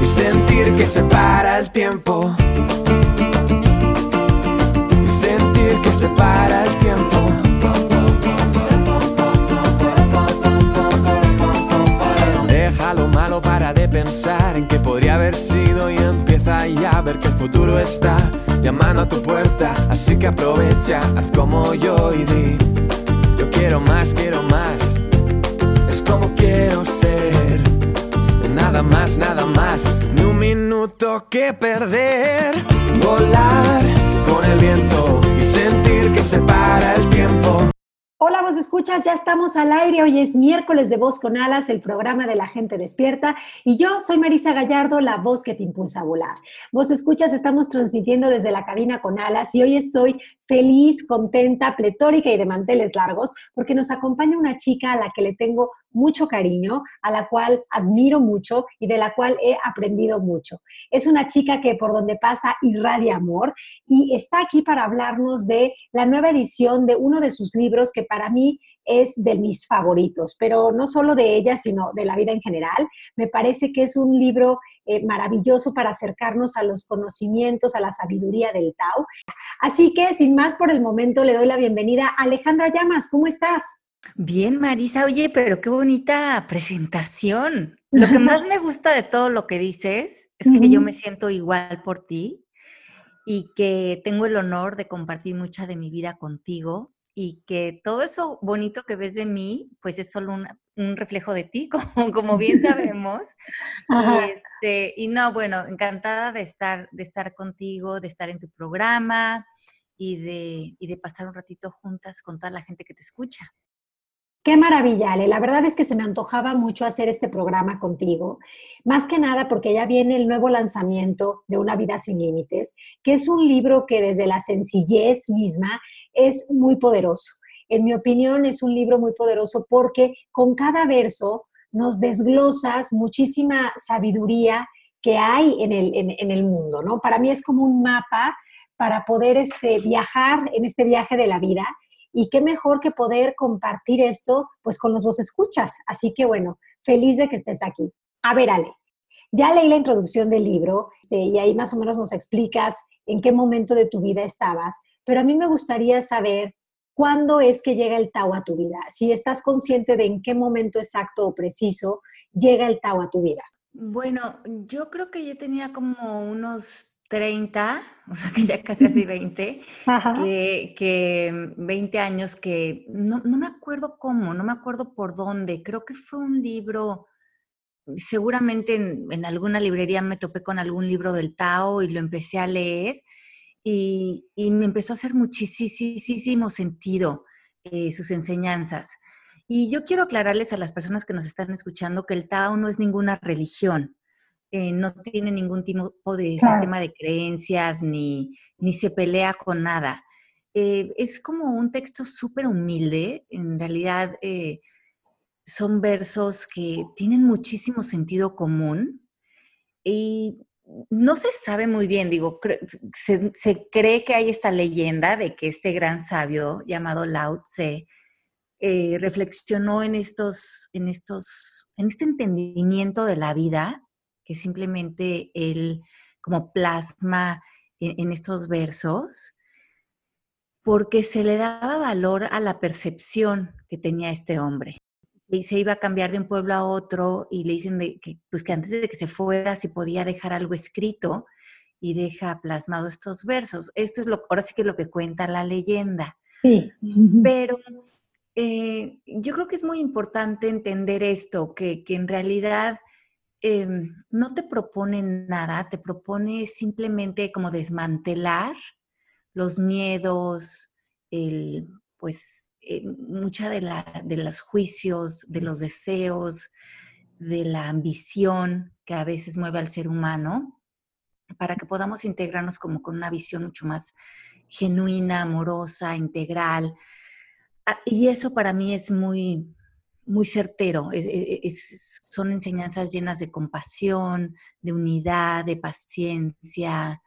y sentir que se para el tiempo. Y sentir que se para el tiempo. Deja lo malo para de pensar en que podría haber sido y empieza ya a ver que el futuro está llamando a tu puerta. Así que aprovecha, haz como yo y di: Yo quiero más, quiero más. Nada más, nada más. Ni un minuto que perder. Volar con el viento y sentir que se para el tiempo. Hola, vos escuchas, ya estamos al aire. Hoy es miércoles de Voz con Alas, el programa de la gente despierta. Y yo soy Marisa Gallardo, la voz que te impulsa a volar. Vos escuchas, estamos transmitiendo desde la cabina con alas y hoy estoy feliz, contenta, pletórica y de manteles largos porque nos acompaña una chica a la que le tengo mucho cariño, a la cual admiro mucho y de la cual he aprendido mucho. Es una chica que por donde pasa irradia amor y está aquí para hablarnos de la nueva edición de uno de sus libros que para mí es de mis favoritos, pero no solo de ella, sino de la vida en general. Me parece que es un libro eh, maravilloso para acercarnos a los conocimientos, a la sabiduría del Tao. Así que, sin más por el momento, le doy la bienvenida a Alejandra Llamas. ¿Cómo estás? Bien, Marisa, oye, pero qué bonita presentación. Lo que más me gusta de todo lo que dices es que yo me siento igual por ti y que tengo el honor de compartir mucha de mi vida contigo y que todo eso bonito que ves de mí, pues es solo un, un reflejo de ti, como, como bien sabemos. y, este, y no, bueno, encantada de estar, de estar contigo, de estar en tu programa y de, y de pasar un ratito juntas con toda la gente que te escucha. Qué maravilla, Ale. La verdad es que se me antojaba mucho hacer este programa contigo. Más que nada porque ya viene el nuevo lanzamiento de Una vida sin límites, que es un libro que desde la sencillez misma es muy poderoso. En mi opinión es un libro muy poderoso porque con cada verso nos desglosas muchísima sabiduría que hay en el, en, el mundo, ¿no? Para mí es como un mapa para poder este, viajar en este viaje de la vida y qué mejor que poder compartir esto pues con los vos escuchas. Así que bueno, feliz de que estés aquí. A ver, Ale, ya leí la introducción del libro este, y ahí más o menos nos explicas en qué momento de tu vida estabas, pero a mí me gustaría saber cuándo es que llega el Tao a tu vida, si estás consciente de en qué momento exacto o preciso llega el Tao a tu vida. Bueno, yo creo que yo tenía como unos 30, o sea que ya casi así 20, que, que, 20 años que no, no, me acuerdo cómo, no me acuerdo por dónde, creo que fue un libro, seguramente en, en, alguna librería me topé con algún libro del Tao y lo empecé a leer y, y me empezó a hacer muchísimo sentido eh, sus enseñanzas. Y yo quiero aclararles a las personas que nos están escuchando que el Tao no es ninguna religión. Eh, no tiene ningún tipo de claro. sistema de creencias ni, ni, se pelea con nada. Eh, es como un texto súper humilde, en realidad eh, son versos que tienen muchísimo sentido común y no se sabe muy bien, digo, se, se cree que hay esta leyenda de que este gran sabio llamado Lao Tse reflexionó en estos, en estos, en este entendimiento de la vida que simplemente él como plasma en, en, estos versos, porque se le daba valor a la percepción que tenía este hombre. Y se iba a cambiar de un pueblo a otro y le dicen de que, pues que antes de que se fuera, si podía dejar algo escrito. y deja plasmado estos versos. Esto es lo, ahora sí que es lo que cuenta la leyenda. Sí. Pero eh, yo creo que es muy importante entender esto, que, en realidad em, no te propone nada, te propone simplemente como desmantelar los miedos, el, pues eh, mucha de, la, de los juicios, de los deseos, de la ambición que a veces mueve al ser humano, para que podamos integrarnos como con una visión mucho más genuina, amorosa, integral. Ah, y eso para mí es muy, muy certero. son enseñanzas llenas de compasión, de unidad, de paciencia,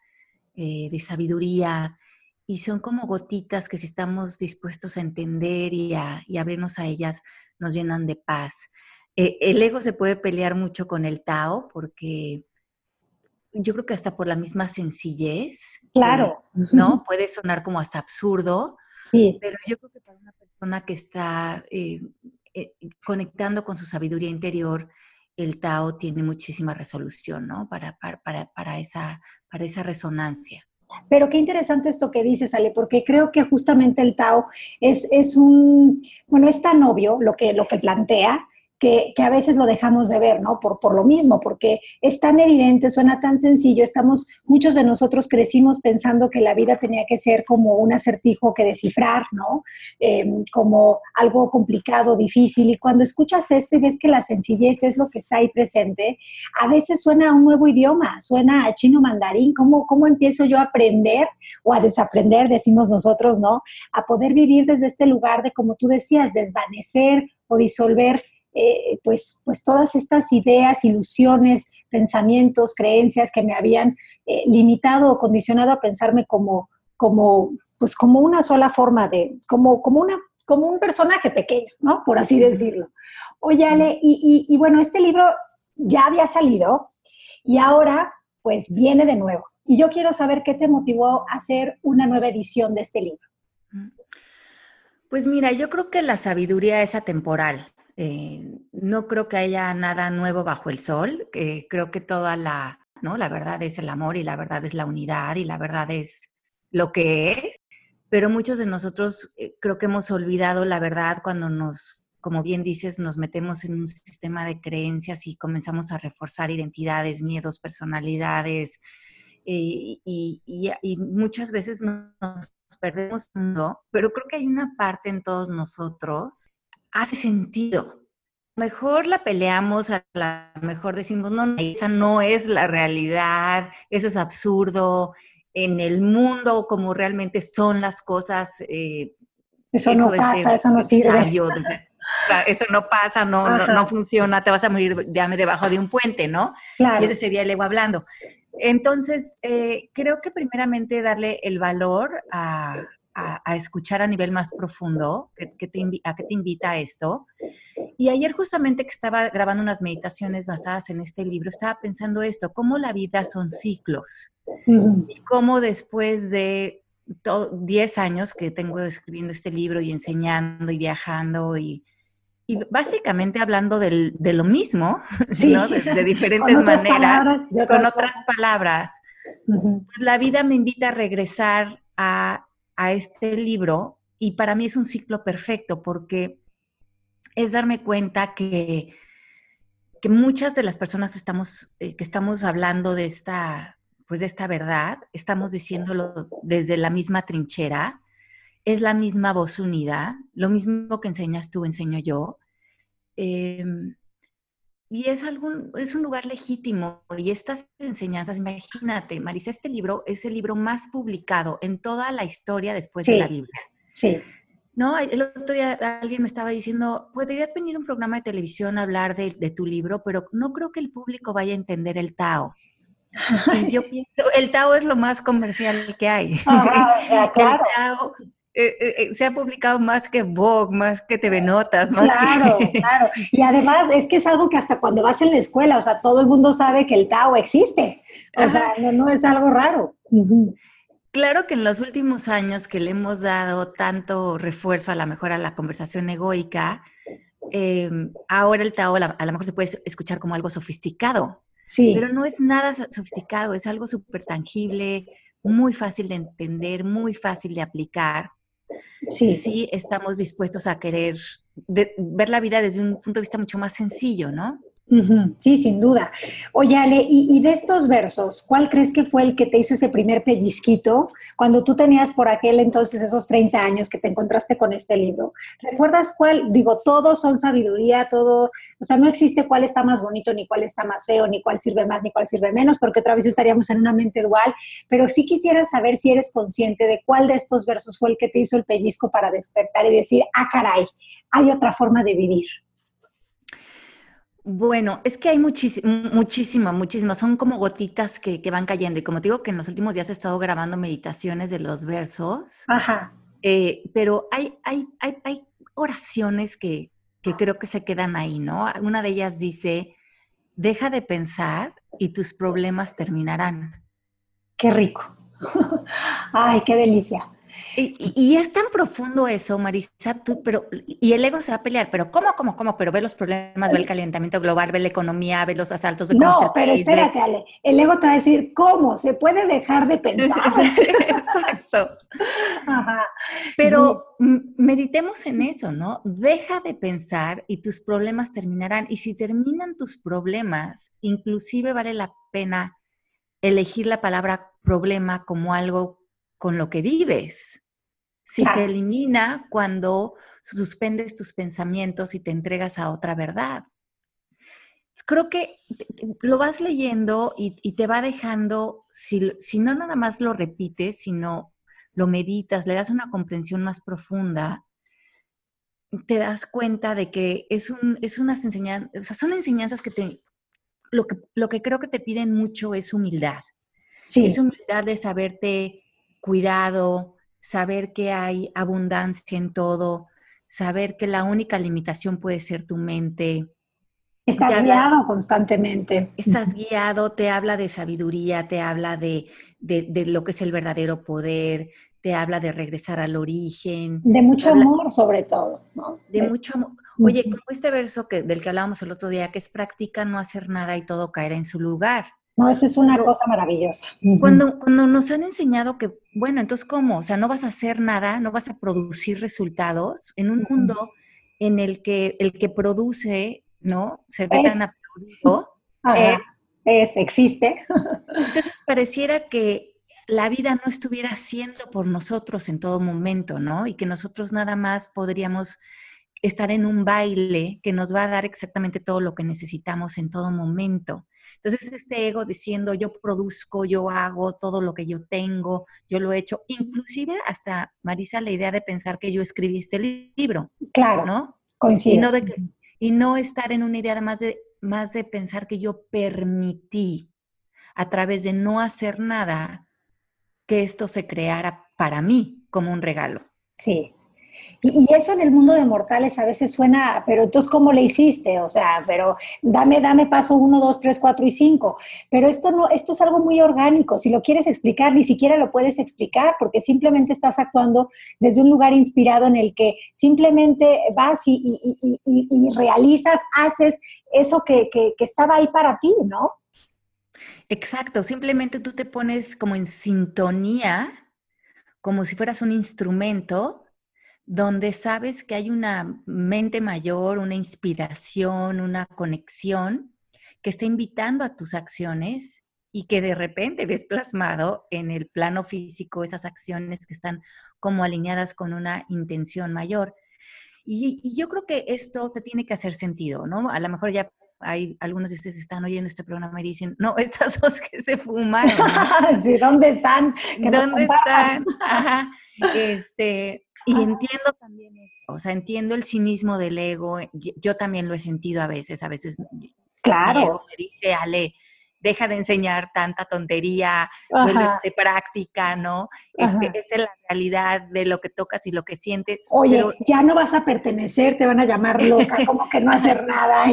eh, de sabiduría. Y son como gotitas que si estamos dispuestos a entender y a, abrirnos a ellas, nos llenan de paz. Eh, el ego se puede pelear mucho con el Tao porque yo creo que hasta por la misma sencillez. Claro. ¿No? Puede sonar como hasta absurdo. Sí. Pero yo creo que para una persona que está eh, eh, conectando con su sabiduría interior, el Tao tiene muchísima resolución, ¿no? Para, para, para, esa, para esa resonancia. Pero qué interesante esto que dices, Ale, porque creo que justamente el Tao es, es un, bueno, es tan obvio lo que, lo que plantea, que, a veces lo dejamos de ver, ¿no? Por, por lo mismo, porque es tan evidente, suena tan sencillo, estamos, muchos de nosotros crecimos pensando que la vida tenía que ser como un acertijo que descifrar, ¿no? Em, como algo complicado, difícil, y cuando escuchas esto y ves que la sencillez es lo que está ahí presente, a veces suena a un nuevo idioma, suena a chino mandarín, ¿cómo, cómo empiezo yo a aprender o a desaprender, decimos nosotros, ¿no? A poder vivir desde este lugar de, como tú decías, desvanecer o disolver eh, pues, pues todas estas ideas, ilusiones, pensamientos, creencias que me habían eh, limitado o condicionado a pensarme como, como, pues como una sola forma de, como, como, una, como un personaje pequeño, ¿no? Por así decirlo. Oye, Ale, y, y bueno, este libro ya había salido y ahora pues viene de nuevo. Y yo quiero saber qué te motivó a hacer una nueva edición de este libro. Pues mira, yo creo que la sabiduría es atemporal. Eh, no creo que haya nada nuevo bajo el sol. creo que toda la, ¿no? La verdad es el amor y la verdad es la unidad y la verdad es lo que es. Pero muchos de nosotros eh, creo que hemos olvidado la verdad cuando nos, como bien dices, nos metemos en un sistema de creencias y comenzamos a reforzar identidades, miedos, personalidades. Eh, y, y, muchas veces nos perdemos mundo, pero creo que hay una parte en todos nosotros hace sentido. Mejor la peleamos, a la mejor decimos, no, esa no es la realidad, eso es absurdo, en el mundo como realmente son las cosas. Eh, eso, no pasa, eso no sirve. eso no pasa, no, no, funciona, te vas a morir debajo de un puente, ¿no? Y ese sería el ego hablando. Entonces, eh, creo que primeramente darle el valor a, a, escuchar a nivel más profundo, que, te, a qué te invita esto. Y ayer justamente que estaba grabando unas meditaciones basadas en este libro, estaba pensando esto, cómo la vida son ciclos. Y cómo después de 10 años que tengo escribiendo este libro y enseñando y viajando y, básicamente hablando de lo mismo, de, diferentes maneras, con otras palabras, pues la vida me invita a regresar a a este libro y para mí es un ciclo perfecto porque es darme cuenta que, que muchas de las personas estamos, eh, que estamos hablando de esta, pues de esta verdad, estamos diciéndolo desde la misma trinchera, es la misma voz unida, lo mismo que enseñas tú, enseño yo. Em, y es, algún, es un lugar legítimo. Y estas enseñanzas, imagínate, Marisa, este libro es el libro más publicado en toda la historia después de la Biblia. Sí. No, el otro día alguien me estaba diciendo, podrías venir a un programa de televisión a hablar de, tu libro, pero no creo que el público vaya a entender el Tao. Y yo pienso, el Tao es lo más comercial que hay. claro. El Tao eh, eh, eh, se ha publicado más que Vogue, más que TV Notas, más claro, Claro, Y además es que es algo que hasta cuando vas en la escuela, o sea, todo el mundo sabe que el Tao existe. O sea, no, es algo raro. Claro que en los últimos años que le hemos dado tanto refuerzo a la mejor a la conversación egoica, ahora el Tao a lo mejor se puede escuchar como algo sofisticado. Sí. Pero no es nada sofisticado, es algo súper tangible, muy fácil de entender, muy fácil de aplicar. Sí. Sí, estamos dispuestos a querer ver la vida desde un punto de vista mucho más sencillo, ¿no? Sí, sin duda. Oye, y, de estos versos, ¿cuál crees que fue el que te hizo ese primer pellizquito cuando tú tenías por aquel entonces esos 30 años que te encontraste con este libro? ¿Recuerdas cuál? Digo, todos son sabiduría, todo, o sea, no existe cuál está más bonito, ni cuál está más feo, ni cuál sirve más, ni cuál sirve menos, porque otra vez estaríamos en una mente dual, pero sí quisiera saber si eres consciente de cuál de estos versos fue el que te hizo el pellizco para despertar y decir, ah, caray, hay otra forma de vivir. Bueno, es que hay muchísimo, muchísimo, muchísimo. Son como gotitas que, van cayendo. Y como te digo que en los últimos días he estado grabando meditaciones de los versos. Ajá. Eh, pero hay, hay, hay, hay oraciones que, que creo que se quedan ahí, ¿no? Una de ellas dice, deja de pensar y tus problemas terminarán. Qué rico. Ay, qué delicia. Y, es tan profundo eso, Marisa, tú, pero, y el ego se va a pelear, pero ¿cómo, cómo, cómo? Pero ve los problemas, ve el calentamiento global, ve la economía, ve los asaltos, ve cómo No, pero espérate, Ale, el ego te va a decir, ¿cómo? ¿Se puede dejar de pensar? Exacto. Pero meditemos en eso, ¿no? Deja de pensar y tus problemas terminarán. Y si terminan tus problemas, inclusive vale la pena elegir la palabra problema como algo con lo que vives si se elimina cuando suspendes tus pensamientos y te entregas a otra verdad. Creo que lo vas leyendo y, te va dejando, si, si, no nada más lo repites, sino lo meditas, le das una comprensión más profunda, te das cuenta de que es, un, es unas enseñanzas, o sea, son enseñanzas que te, lo que, lo que creo que te piden mucho es humildad. Sí. Es humildad de saberte cuidado, saber que hay abundancia en todo, saber que la única limitación puede ser tu mente. Estás guiado constantemente. Estás guiado, te habla de sabiduría, te habla de, de, lo que es el verdadero poder, te habla de regresar al origen. De mucho amor sobre todo, ¿no? De mucho amor. Oye, como este verso que, del que hablábamos el otro día, que es práctica no hacer nada y todo caerá en su lugar. No, esa es una cosa maravillosa. Cuando, cuando nos han enseñado que, bueno, entonces, ¿cómo? O sea, no vas a hacer nada, no vas a producir resultados en un mundo en el que el que produce, ¿no? Se ve tan absurdo. Es, existe. Entonces, pareciera que la vida no estuviera siendo por nosotros en todo momento, ¿no? Y que nosotros nada más podríamos estar en un baile que nos va a dar exactamente todo lo que necesitamos en todo momento. Entonces, este ego diciendo, yo produzco, yo hago todo lo que yo tengo, yo lo he hecho, inclusive hasta, Marisa, la idea de pensar que yo escribí este libro. Claro, ¿no? Coincido. Y no, y no estar en una idea más de, más de pensar que yo permití a través de no hacer nada que esto se creara para mí como un regalo. Sí, y, eso en el mundo de mortales a veces suena, pero entonces, ¿cómo le hiciste? O sea, pero dame, dame paso uno, dos, tres, cuatro y cinco. Pero esto no, esto es algo muy orgánico. Si lo quieres explicar, ni siquiera lo puedes explicar porque simplemente estás actuando desde un lugar inspirado en el que simplemente vas y, realizas, haces eso que, que estaba ahí para ti, ¿no? Exacto, simplemente tú te pones como en sintonía, como si fueras un instrumento donde sabes que hay una mente mayor, una inspiración, una conexión que está invitando a tus acciones y que de repente ves plasmado en el plano físico esas acciones que están como alineadas con una intención mayor. Y, yo creo que esto te tiene que hacer sentido, ¿no? A lo mejor ya hay algunos de ustedes están oyendo este programa y dicen, no, estas dos que se fumaron. sí, ¿dónde están? ¿Dónde están? Este, y entiendo también eso, o sea, entiendo el cinismo del ego, yo, también lo he sentido a veces, a veces. Claro. Me dice, Ale, deja de enseñar tanta tontería, de práctica, ¿no? Este, esa es la realidad de lo que tocas y lo que sientes. Oye, ya no vas a pertenecer, te van a llamar loca, como que no hacer nada.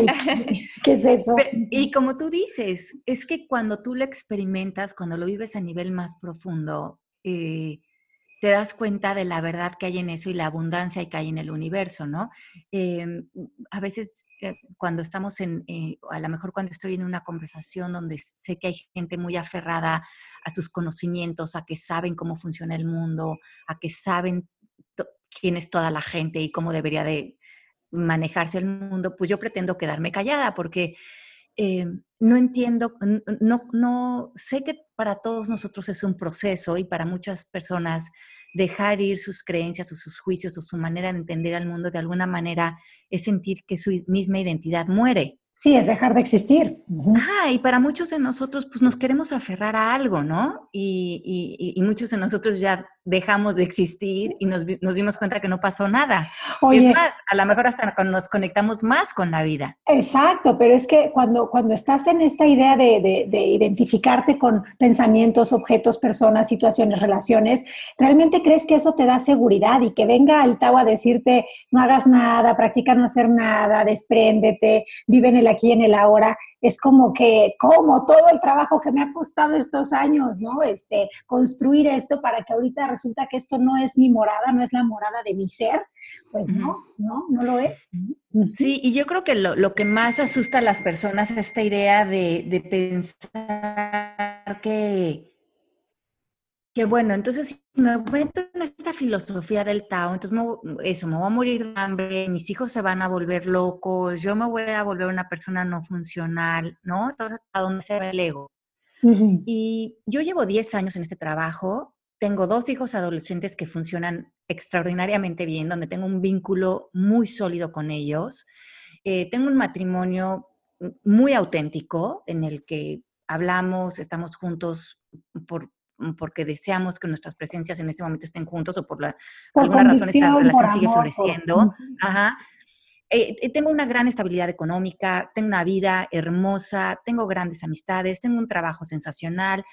¿Qué es eso? y como tú dices, es que cuando tú lo experimentas, cuando lo vives a nivel más profundo, eh, te das cuenta de la verdad que hay en eso y la abundancia que hay en el universo, ¿no? Em, a veces eh, cuando estamos en, eh, a lo mejor cuando estoy en una conversación donde sé que hay gente muy aferrada a sus conocimientos, a que saben cómo funciona el mundo, a que saben quién es toda la gente y cómo debería de manejarse el mundo, pues yo pretendo quedarme callada porque eh, no entiendo, no, no, sé que para todos nosotros es un proceso y para muchas personas dejar ir sus creencias o sus juicios o su manera de entender al mundo de alguna manera es sentir que su misma identidad muere. Sí, es dejar de existir. Ah, y para muchos de nosotros, pues nos queremos aferrar a algo, ¿no? Y, muchos de nosotros ya dejamos de existir y nos, dimos cuenta que no pasó nada. es más, a lo mejor hasta nos conectamos más con la vida. Exacto, pero es que cuando, cuando estás en esta idea de, de identificarte con pensamientos, objetos, personas, situaciones, relaciones, realmente crees que eso te da seguridad y que venga el Tao a decirte, no hagas nada, practica no hacer nada, despréndete, vive en el aquí en el ahora, es como que, como todo el trabajo que me ha costado estos años, ¿no? Este, construir esto para que ahorita resulta que esto no es mi morada, no es la morada de mi ser, pues no, no, no lo es. Sí, y yo creo que lo, que más asusta a las personas es esta idea de, de pensar que, que bueno, entonces si me meto en esta filosofía del Tao, entonces eso, me voy a morir de hambre, mis hijos se van a volver locos, yo me voy a volver una persona no funcional, ¿no? Entonces, ¿a dónde se ve el ego? Y yo llevo 10 años en este trabajo, tengo dos hijos adolescentes que funcionan extraordinariamente bien, donde tengo un vínculo muy sólido con ellos. Eh, tengo un matrimonio muy auténtico en el que hablamos, estamos juntos por porque deseamos que nuestras presencias en este momento estén juntos o por, la, alguna razón esta relación sigue floreciendo. Ajá. Eh, eh, tengo una gran estabilidad económica, tengo una vida hermosa, tengo grandes amistades, tengo un trabajo sensacional,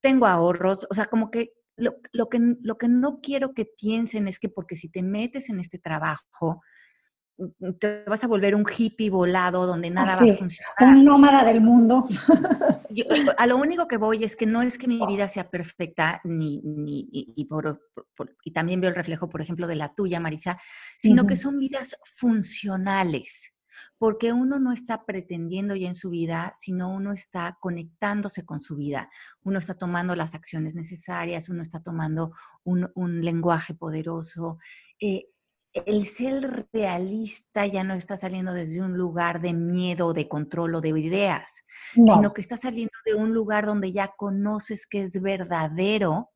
tengo ahorros, o sea, como que lo, lo que lo que no quiero que piensen es que porque si te metes en este trabajo, Mm, te vas a volver un hippie volado donde nada va a funcionar. Un nómada del mundo. a lo único que voy es que no es que mi vida sea perfecta, ni, ni y, por, y, también veo el reflejo, por ejemplo, de la tuya, Marisa, sino que son vidas funcionales, porque uno no está pretendiendo ya en su vida, sino uno está conectándose con su vida, uno está tomando las acciones necesarias, uno está tomando un, un lenguaje poderoso. Eh, el ser realista ya no está saliendo desde un lugar de miedo, de control o de ideas, sino que está saliendo de un lugar donde ya conoces que es verdadero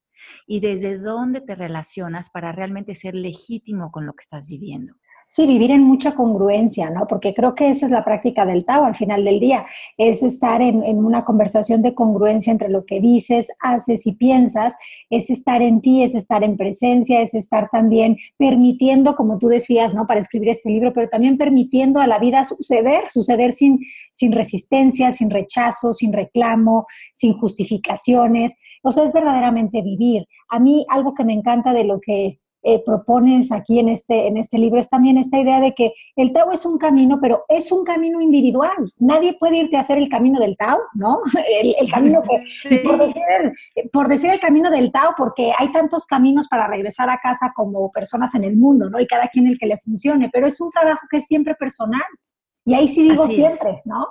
y desde dónde te relacionas para realmente ser legítimo con lo que estás viviendo. Sí, vivir en mucha congruencia, ¿no? Porque creo que esa es la práctica del Tao al final del día, es estar en, una conversación de congruencia entre lo que dices, haces y piensas, es estar en ti, es estar en presencia, es estar también permitiendo, como tú decías, ¿no? Para escribir este libro, pero también permitiendo a la vida suceder, suceder sin, sin resistencia, sin rechazo, sin reclamo, sin justificaciones. O sea, es verdaderamente vivir. A mí algo que me encanta de lo que eh, propones aquí en este, en este libro es también esta idea de que el Tao es un camino, pero es un camino individual. Nadie puede irte a hacer el camino del Tao, ¿no? El, camino que, por, decir, el camino del Tao, porque hay tantos caminos para regresar a casa como personas en el mundo, ¿no? Y cada quien el que le funcione, pero es un trabajo que es siempre personal. Y ahí sí digo siempre, ¿no?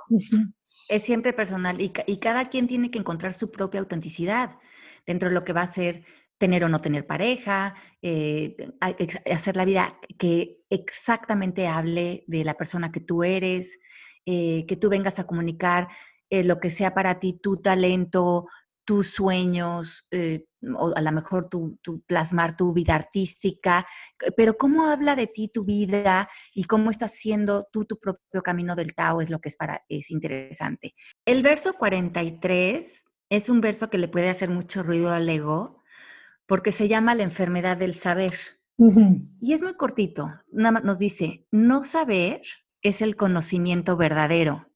Es siempre personal y, y cada quien tiene que encontrar su propia autenticidad dentro de lo que va a ser tener o no tener pareja, eh, hacer la vida que exactamente hable de la persona que tú eres, eh, que tú vengas a comunicar eh, lo que sea para ti, tu talento, tus sueños, o a lo mejor tu, plasmar tu vida artística, pero cómo habla de ti tu vida y cómo estás haciendo tú tu propio camino del Tao es lo que es, para, es interesante. El verso 43 es un verso que le puede hacer mucho ruido al ego, porque se llama la enfermedad del saber. Y es muy cortito. Nos dice, no saber es el conocimiento verdadero.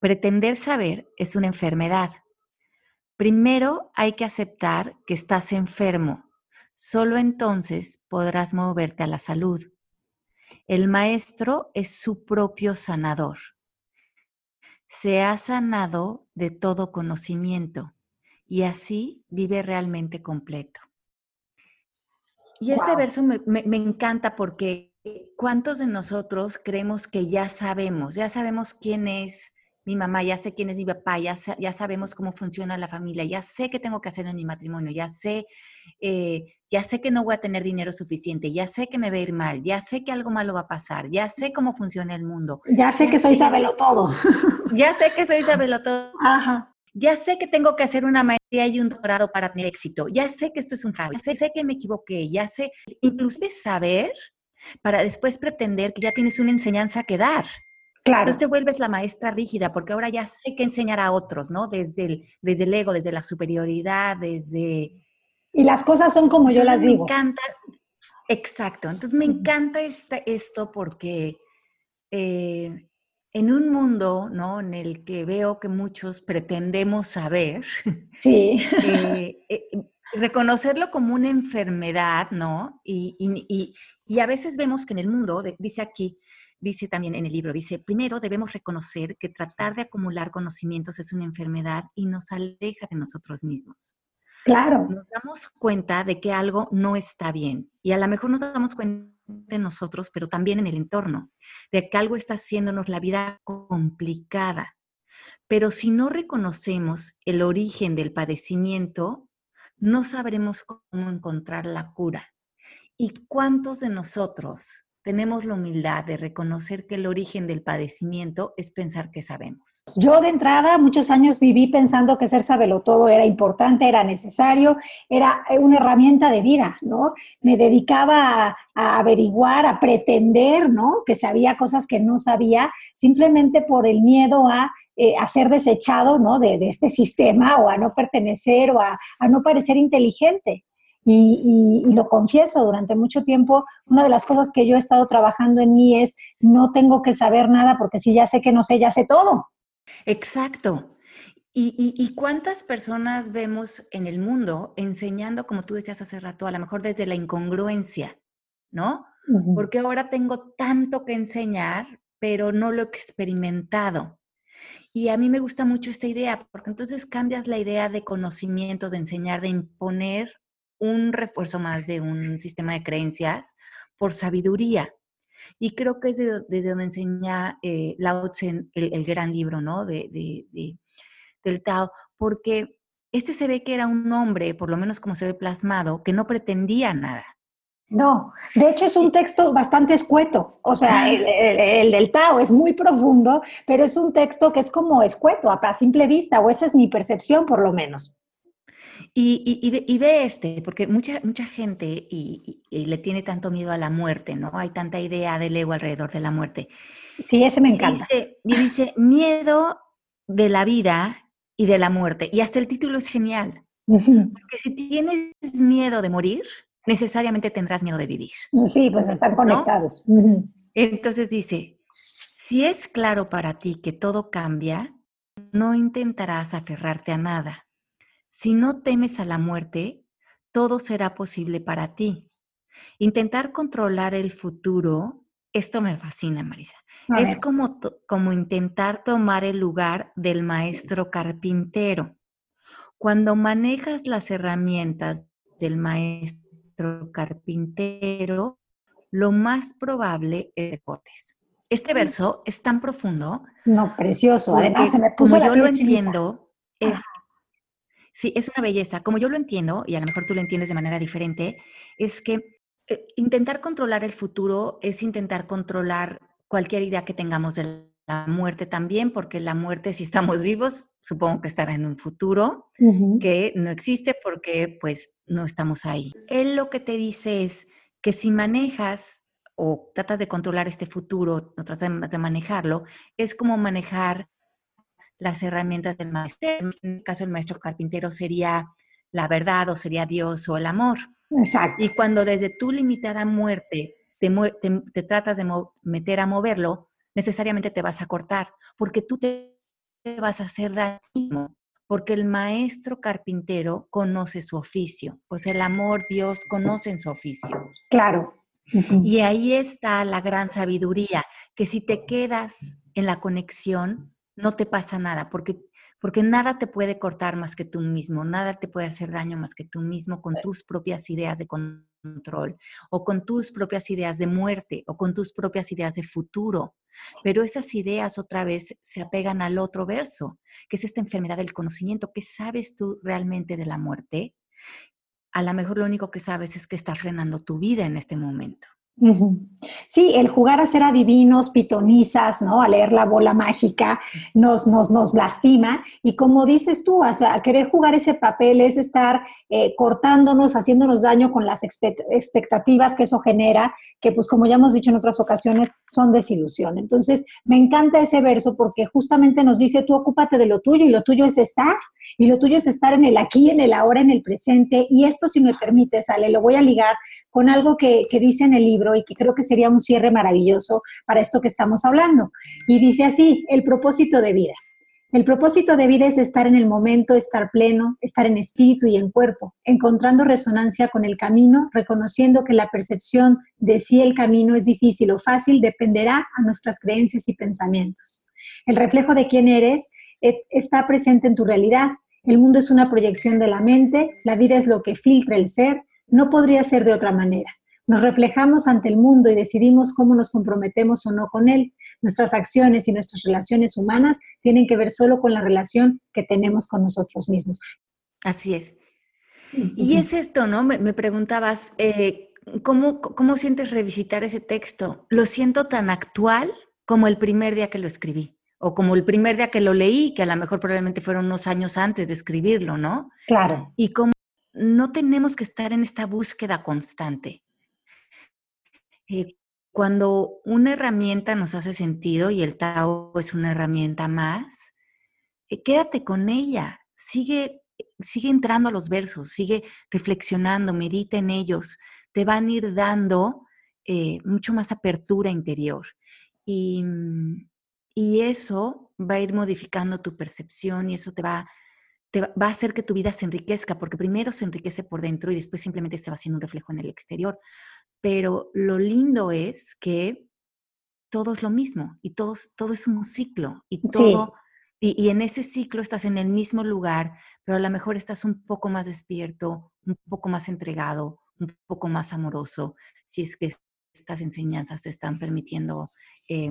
Pretender saber es una enfermedad. Primero hay que aceptar que estás enfermo. Solo entonces podrás moverte a la salud. El maestro es su propio sanador. Se ha sanado de todo conocimiento y así vive realmente completo. Y este verso me, me, encanta porque ¿cuántos de nosotros creemos que ya sabemos, ya sabemos quién es mi mamá, ya sé quién es mi papá, ya, ya sabemos cómo funciona la familia, ya sé qué tengo que hacer en mi matrimonio, ya sé, eh, ya sé que no voy a tener dinero suficiente, ya sé que me va a ir mal, ya sé que algo malo va a pasar, ya sé cómo funciona el mundo. Ya sé que soy sabelo todo. Ya sé que soy sabelo todo. Ajá ya sé que tengo que hacer una maestría y un doctorado para tener éxito, ya sé que esto es un fraude, ya sé, que me equivoqué, ya sé, inclusive saber para después pretender que ya tienes una enseñanza que dar. Claro. Entonces te vuelves la maestra rígida, porque ahora ya sé que enseñar a otros, ¿no? Desde el, desde el ego, desde la superioridad, desde... Y las cosas son como yo las digo. Me encanta, exacto. Entonces me encanta esto porque eh, en un mundo, ¿no? En el que veo que muchos pretendemos saber. Sí. Eh, eh, reconocerlo como una enfermedad, ¿no? Y, a veces vemos que en el mundo, dice aquí, dice también en el libro, dice, primero debemos reconocer que tratar de acumular conocimientos es una enfermedad y nos aleja de nosotros mismos. Claro. Nos damos cuenta de que algo no está bien y a lo mejor nos damos cuenta de nosotros, pero también en el entorno, de que algo está haciéndonos la vida complicada. Pero si no reconocemos el origen del padecimiento, no sabremos cómo encontrar la cura. ¿Y cuántos de nosotros tenemos la humildad de reconocer que el origen del padecimiento es pensar que sabemos. Yo de entrada muchos años viví pensando que ser sabelo todo era importante, era necesario, era una herramienta de vida, ¿no? Me dedicaba a, averiguar, a pretender, ¿no? Que sabía cosas que no sabía, simplemente por el miedo a eh, ser desechado ¿no? De, este sistema o a no pertenecer o a, no parecer inteligente. Y, lo confieso, durante mucho tiempo, una de las cosas que yo he estado trabajando en mí es, no tengo que saber nada porque si ya sé que no sé, ya sé todo. Exacto. ¿Y, cuántas personas vemos en el mundo enseñando, como tú decías hace rato, a lo mejor desde la incongruencia, ¿no? Porque ahora tengo tanto que enseñar, pero no lo he experimentado. Y a mí me gusta mucho esta idea, porque entonces cambias la idea de conocimiento, de enseñar, de imponer un refuerzo más de un sistema de creencias por sabiduría. Y creo que es desde donde enseña eh, Lao Tse el, gran libro, ¿no? De, del Tao, porque este se ve que era un hombre, por lo menos como se ve plasmado, que no pretendía nada. No, de hecho es un texto bastante escueto, o sea, el, del Tao es muy profundo, pero es un texto que es como escueto a simple vista, o esa es mi percepción por lo menos. Y, de, este, porque mucha, mucha gente y, le tiene tanto miedo a la muerte, ¿no? Hay tanta idea del ego alrededor de la muerte. Sí, ese me encanta. Y dice, miedo de la vida y de la muerte. Y hasta el título es genial. Porque si tienes miedo de morir, necesariamente tendrás miedo de vivir. Sí, pues están conectados. Entonces dice, si es claro para ti que todo cambia, no intentarás aferrarte a nada si no temes a la muerte, todo será posible para ti. Intentar controlar el futuro, esto me fascina, Marisa. es como, como intentar tomar el lugar del maestro carpintero. Cuando manejas las herramientas del maestro carpintero, lo más probable es que cortes. Este verso es tan profundo. No, precioso. Además, se me puso como yo lo entiendo, es Sí, es una belleza. Como yo lo entiendo, y a lo mejor tú lo entiendes de manera diferente, es que eh, intentar controlar el futuro es intentar controlar cualquier idea que tengamos de la muerte también, porque la muerte, si estamos vivos, supongo que estará en un futuro que no existe porque pues no estamos ahí. Él lo que te dice es que si manejas o tratas de controlar este futuro, o tratas de manejarlo, es como manejar las herramientas del maestro. En el caso del maestro carpintero sería la verdad o sería Dios o el amor. Exacto. Y cuando desde tu limitada muerte te, te, tratas de meter a moverlo, necesariamente te vas a cortar, porque tú te vas a hacer daño, porque el maestro carpintero conoce su oficio, pues el amor, Dios conoce en su oficio. Claro. Y ahí está la gran sabiduría, que si te quedas en la conexión, no te pasa nada, porque porque nada te puede cortar más que tú mismo, nada te puede hacer daño más que tú mismo con tus propias ideas de control o con tus propias ideas de muerte o con tus propias ideas de futuro. Pero esas ideas otra vez se apegan al otro verso, que es esta enfermedad del conocimiento. ¿Qué sabes tú realmente de la muerte? A lo mejor lo único que sabes es que está frenando tu vida en este momento. Sí, el jugar a ser adivinos, pitonizas, ¿no? A leer la bola mágica, nos, nos, nos lastima. Y como dices tú, o sea, querer jugar ese papel es estar eh, cortándonos, haciéndonos daño con las expectativas que eso genera, que pues como ya hemos dicho en otras ocasiones, son desilusión. Entonces, me encanta ese verso porque justamente nos dice, tú ocúpate de lo tuyo y lo tuyo es estar. Y lo tuyo es estar en el aquí, en el ahora, en el presente. Y esto, si me permite, Sale, lo voy a ligar con algo que, que dice en el libro y que creo que sería un cierre maravilloso para esto que estamos hablando. Y dice así, el propósito de vida. El propósito de vida es estar en el momento, estar pleno, estar en espíritu y en cuerpo, encontrando resonancia con el camino, reconociendo que la percepción de si el camino es difícil o fácil dependerá a nuestras creencias y pensamientos. El reflejo de quién eres eh, está presente en tu realidad. El mundo es una proyección de la mente, la vida es lo que filtra el ser, no podría ser de otra manera. Nos reflejamos ante el mundo y decidimos cómo nos comprometemos o no con él. Nuestras acciones y nuestras relaciones humanas tienen que ver solo con la relación que tenemos con nosotros mismos. Así es. Y es esto, ¿no? Me, preguntabas, eh, ¿cómo, ¿cómo sientes revisitar ese texto? Lo siento tan actual como el primer día que lo escribí o como el primer día que lo leí, que a lo mejor probablemente fueron unos años antes de escribirlo, ¿no? Claro. Y como no tenemos que estar en esta búsqueda constante. Eh, cuando una herramienta nos hace sentido y el Tao es una herramienta más, eh, quédate con ella, sigue, sigue entrando a los versos, sigue reflexionando, medita en ellos, te van a ir dando eh, mucho más apertura interior. Y, mm, y, eso va a ir modificando tu percepción y eso te va, te va a hacer que tu vida se enriquezca, porque primero se enriquece por dentro y después simplemente se va haciendo un reflejo en el exterior pero lo lindo es que todo es lo mismo y todo, todo es un ciclo y todo... Y, en ese ciclo estás en el mismo lugar, pero a lo mejor estás un poco más despierto, un poco más entregado, un poco más amoroso, si es que estas enseñanzas te están permitiendo eh,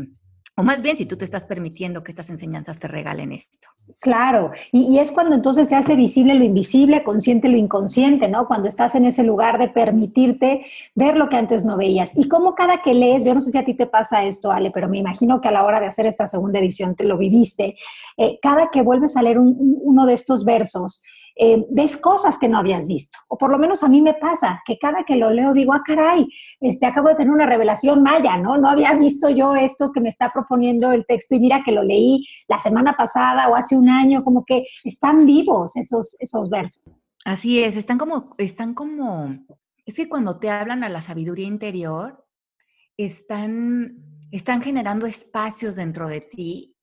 o más bien, si tú te estás permitiendo que estas enseñanzas te regalen esto. Claro, y, es cuando entonces se hace visible lo invisible, consciente lo inconsciente, ¿no? Cuando estás en ese lugar de permitirte ver lo que antes no veías. Y como cada que lees, yo no sé si a ti te pasa esto, Ale, pero me imagino que a la hora de hacer esta segunda edición te lo viviste, eh, cada que vuelves a leer uno de estos versos, eh, ves cosas que no habías visto. O por lo menos a mí me pasa, que cada que lo leo digo, ah, caray, este, acabo de tener una revelación maya, ¿no? No había visto yo esto que me está proponiendo el texto y mira que lo leí la semana pasada o hace un año, como que están vivos esos, esos versos. Así es, están como, están como, es que cuando te hablan a la sabiduría interior, están, están generando espacios dentro de ti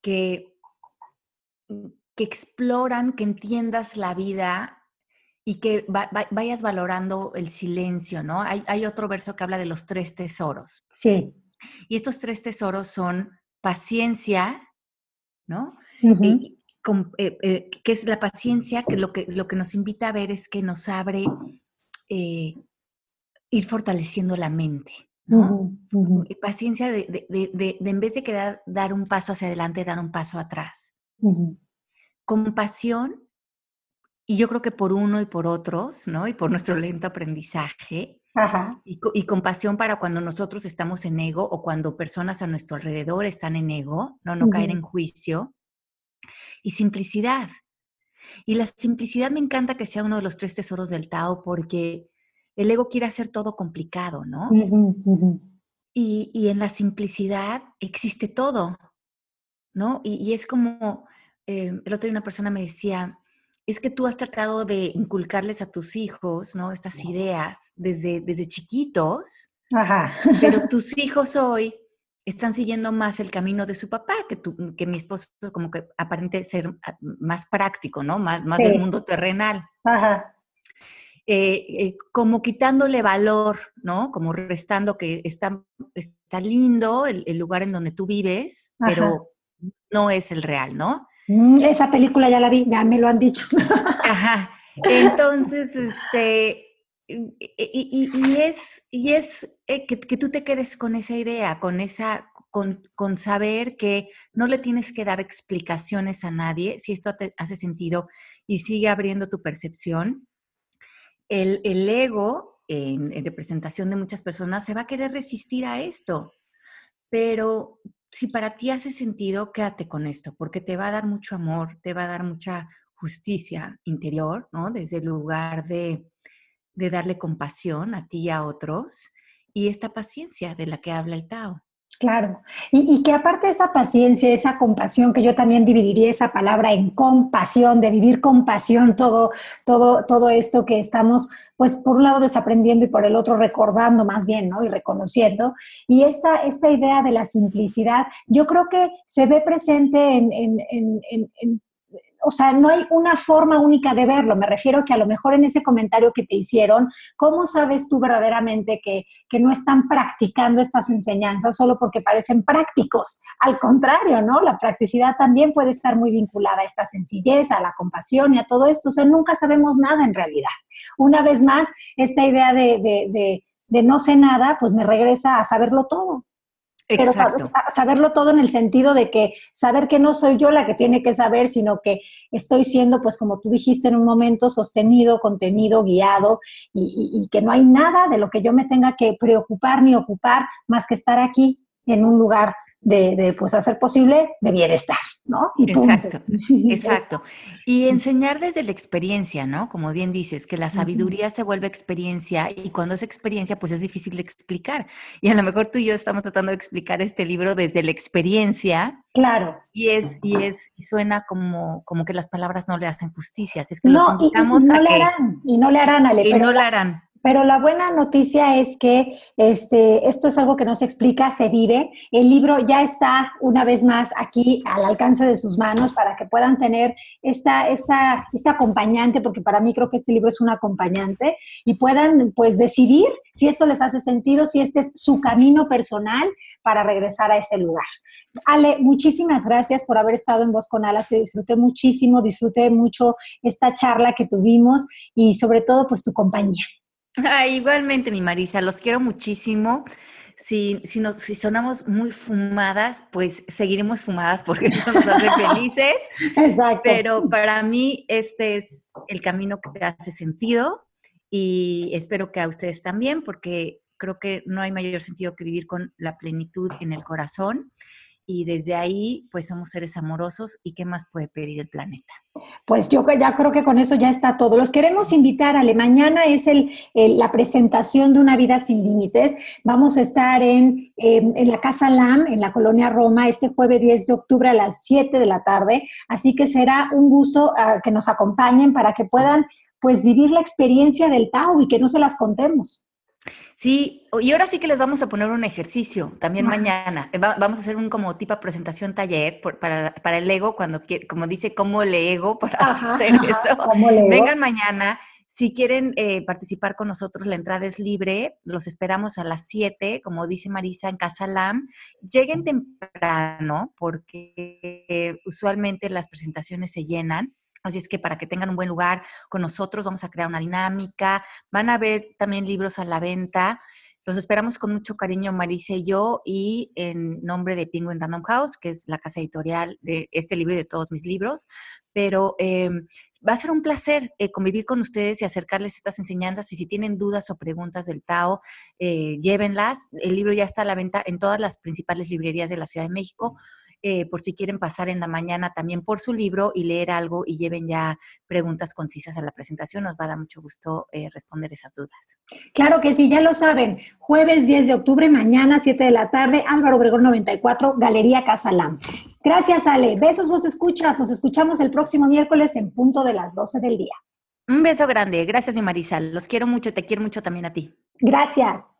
que que exploran, que entiendas la vida y que vayas valorando el silencio, ¿no? Hay, otro verso que habla de los tres tesoros. Sí. Y estos tres tesoros son paciencia, ¿no? Eh, eh, que es la paciencia, que lo, que lo que nos invita a ver es que nos abre eh, ir fortaleciendo la mente. ¿no? Paciencia de, en vez de quedar, dar un paso hacia adelante, dar un paso atrás compasión, y yo creo que por uno y por otros, ¿no? Y por nuestro lento aprendizaje. Y, compasión para cuando nosotros estamos en ego o cuando personas a nuestro alrededor están en ego, no, no caer en juicio. Y simplicidad. Y la simplicidad me encanta que sea uno de los tres tesoros del Tao porque el ego quiere hacer todo complicado, ¿no? Y, y, en la simplicidad existe todo, ¿no? Y, y es como Em, el otro día una persona me decía, es que tú has tratado de inculcarles a tus hijos, ¿no? Estas ideas desde, desde chiquitos, pero tus hijos hoy están siguiendo más el camino de su papá, que, tu, que mi esposo como que aparente ser más práctico, ¿no? Más, más del mundo terrenal. Eh, eh, como quitándole valor, ¿no? Como restando que está, está lindo el, lugar en donde tú vives, pero no es el real, ¿no? Mm, esa película ya la vi, ya me lo han dicho. Ajá. Entonces, este, y, es, y es eh, que, tú te quedes con esa idea, con esa, con, con, saber que no le tienes que dar explicaciones a nadie, si esto te hace sentido y sigue abriendo tu percepción. El, el ego, en, en representación de muchas personas, se va a querer resistir a esto. Pero si para ti hace sentido, quédate con esto, porque te va a dar mucho amor, te va a dar mucha justicia interior, ¿no? Desde el lugar de, de darle compasión a ti y a otros y esta paciencia de la que habla el Tao. Claro, y, que aparte esa paciencia, esa compasión, que yo también dividiría esa palabra en compasión, de vivir con pasión todo, todo, todo esto que estamos, pues por un lado desaprendiendo y por el otro recordando más bien, ¿no? Y reconociendo. Y esta, esta idea de la simplicidad, yo creo que se ve presente en, en, en o sea, no hay una forma única de verlo. Me refiero que a lo mejor en ese comentario que te hicieron, ¿cómo sabes tú verdaderamente que, no están practicando estas enseñanzas solo porque parecen prácticos? Al contrario, ¿no? La practicidad también puede estar muy vinculada a esta sencillez, a la compasión y a todo esto. O sea, nunca sabemos nada en realidad. Una vez más, esta idea de, de no sé nada, pues me regresa a saberlo todo. Pero saberlo todo en el sentido de que saber que no soy yo la que tiene que saber, sino que estoy siendo, pues como tú dijiste en un momento, sostenido, contenido, guiado, y, que no hay nada de lo que yo me tenga que preocupar ni ocupar más que estar aquí en un lugar de, pues hacer posible de bienestar, ¿no? exacto, exacto. Y enseñar desde la experiencia, ¿no? Como bien dices, que la sabiduría se vuelve experiencia y cuando es experiencia, pues es difícil de explicar. Y a lo mejor tú y yo estamos tratando de explicar este libro desde la experiencia. Claro. Y es, y es, y suena como, como que las palabras no le hacen justicia. Así es que los invitamos y, no a le que. Harán, y no le harán, Ale, Y no le harán. Pero la buena noticia es que este, esto es algo que no se explica, se vive. El libro ya está una vez más aquí al alcance de sus manos para que puedan tener esta, esta, este acompañante, porque para mí creo que este libro es un acompañante, y puedan pues decidir si esto les hace sentido, si este es su camino personal para regresar a ese lugar. Ale, muchísimas gracias por haber estado en Voz con Alas, te disfruté muchísimo, disfruté mucho esta charla que tuvimos y sobre todo pues tu compañía. Igualmente, mi Marisa, los quiero muchísimo. Si, si, nos, si sonamos muy fumadas, pues seguiremos fumadas porque eso nos hace felices. Exacto. Pero para mí este es el camino que hace sentido y espero que a ustedes también, porque creo que no hay mayor sentido que vivir con la plenitud en el corazón y desde ahí pues somos seres amorosos y qué más puede pedir el planeta. Pues yo ya creo que con eso ya está todo. Los queremos invitar a mañana es el, la presentación de una vida sin límites. Vamos a estar en, en, la Casa LAM, en la colonia Roma, este jueves 10 de octubre a las 7 de la tarde. Así que será un gusto uh, que nos acompañen para que puedan pues vivir la experiencia del Tao y que no se las contemos. Sí, y ahora sí que les vamos a poner un ejercicio también mañana. vamos a hacer un como tipo presentación taller para, para, el ego, cuando como dice, ¿cómo le ego para hacer eso? Vengan mañana. Si quieren eh, participar con nosotros, la entrada es libre. Los esperamos a las 7, como dice Marisa, en Casa LAM. Lleguen temprano porque usualmente las presentaciones se llenan. Así es que para que tengan un buen lugar con nosotros, vamos a crear una dinámica. Van a ver también libros a la venta. Los esperamos con mucho cariño, Marisa y yo, y en nombre de Penguin Random House, que es la casa editorial de este libro y de todos mis libros. Pero em, va a ser un placer eh, convivir con ustedes y acercarles estas enseñanzas. Y si tienen dudas o preguntas del Tao, eh, llévenlas. El libro ya está a la venta en todas las principales librerías de la Ciudad de México. Eh, por si quieren pasar en la mañana también por su libro y leer algo y lleven ya preguntas concisas a la presentación. Nos va a dar mucho gusto eh, responder esas dudas. Claro que sí, ya lo saben. Jueves 10 de octubre, mañana 7 de la tarde, Álvaro Obregón 94, Galería Casa Lam. Gracias, Ale. Besos, vos escuchas. Nos escuchamos el próximo miércoles en punto de las 12 del día. Un beso grande. Gracias, mi Marisa. Los quiero mucho. Te quiero mucho también a ti. Gracias.